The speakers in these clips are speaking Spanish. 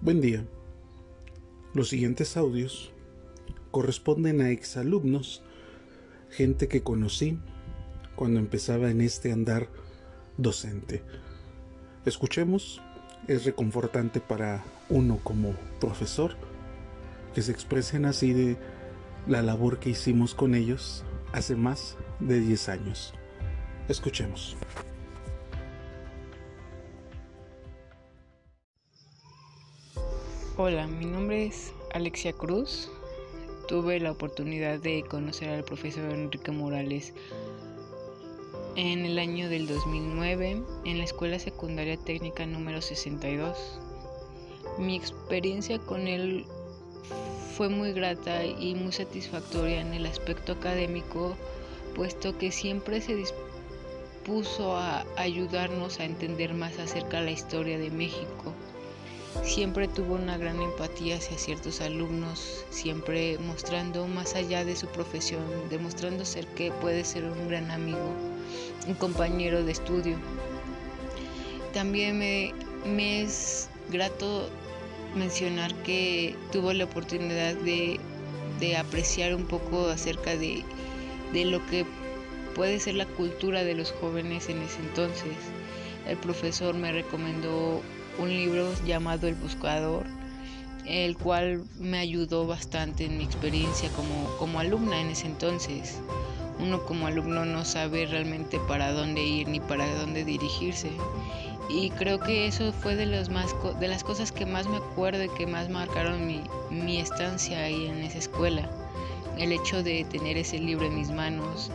Buen día. Los siguientes audios corresponden a exalumnos, gente que conocí cuando empezaba en este andar docente. Escuchemos, es reconfortante para uno como profesor que se expresen así de la labor que hicimos con ellos hace más de 10 años. Escuchemos. Hola, mi nombre es Alexia Cruz. Tuve la oportunidad de conocer al profesor Enrique Morales en el año del 2009 en la Escuela Secundaria Técnica número 62. Mi experiencia con él fue muy grata y muy satisfactoria en el aspecto académico, puesto que siempre se dispuso a ayudarnos a entender más acerca de la historia de México Siempre tuvo una gran empatía hacia ciertos alumnos, siempre mostrando más allá de su profesión, demostrando ser que puede ser un gran amigo, un compañero de estudio. También me, es grato mencionar que tuvo la oportunidad de, apreciar un poco acerca de, de lo que puede ser la cultura de los jóvenes en ese entonces. El profesor me recomendó un libro llamado El Buscador, el cual me ayudó bastante en mi experiencia como, como alumna en ese entonces. Uno como alumno no sabe realmente para dónde ir ni para dónde dirigirse. Y creo que eso fue de, los más, de las cosas que más me acuerdo y que más marcaron mi, mi estancia ahí en esa escuela. El hecho de tener ese libro en mis manos,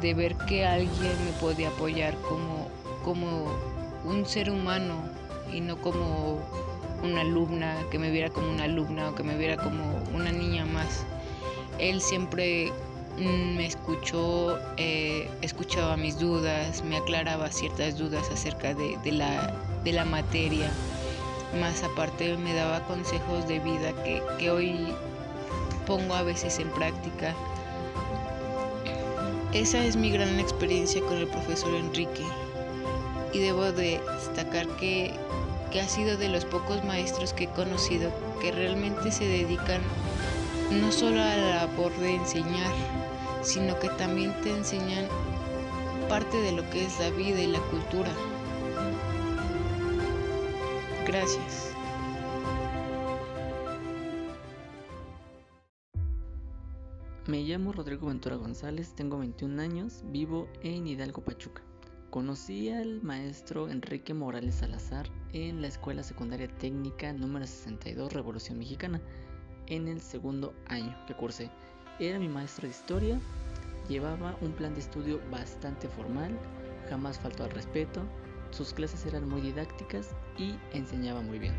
de ver que alguien me podía apoyar como, como un ser humano y no como una alumna, que me viera como una alumna o que me viera como una niña más. Él siempre me escuchó, eh, escuchaba mis dudas, me aclaraba ciertas dudas acerca de, la, de la materia. Más aparte me daba consejos de vida que, que hoy pongo a veces en práctica. Esa es mi gran experiencia con el profesor Enrique y debo de destacar que, ha sido de los pocos maestros que he conocido que realmente se dedican no solo a la labor de enseñar, sino que también te enseñan parte de lo que es la vida y la cultura. Gracias. Me llamo Rodrigo Ventura González, tengo 21 años, vivo en Hidalgo, Pachuca. Conocí al maestro Enrique Morales Salazar en la Escuela Secundaria Técnica número 62 Revolución Mexicana en el segundo año que cursé. Era mi maestro de historia, llevaba un plan de estudio bastante formal, jamás faltó al respeto, sus clases eran muy didácticas y enseñaba muy bien.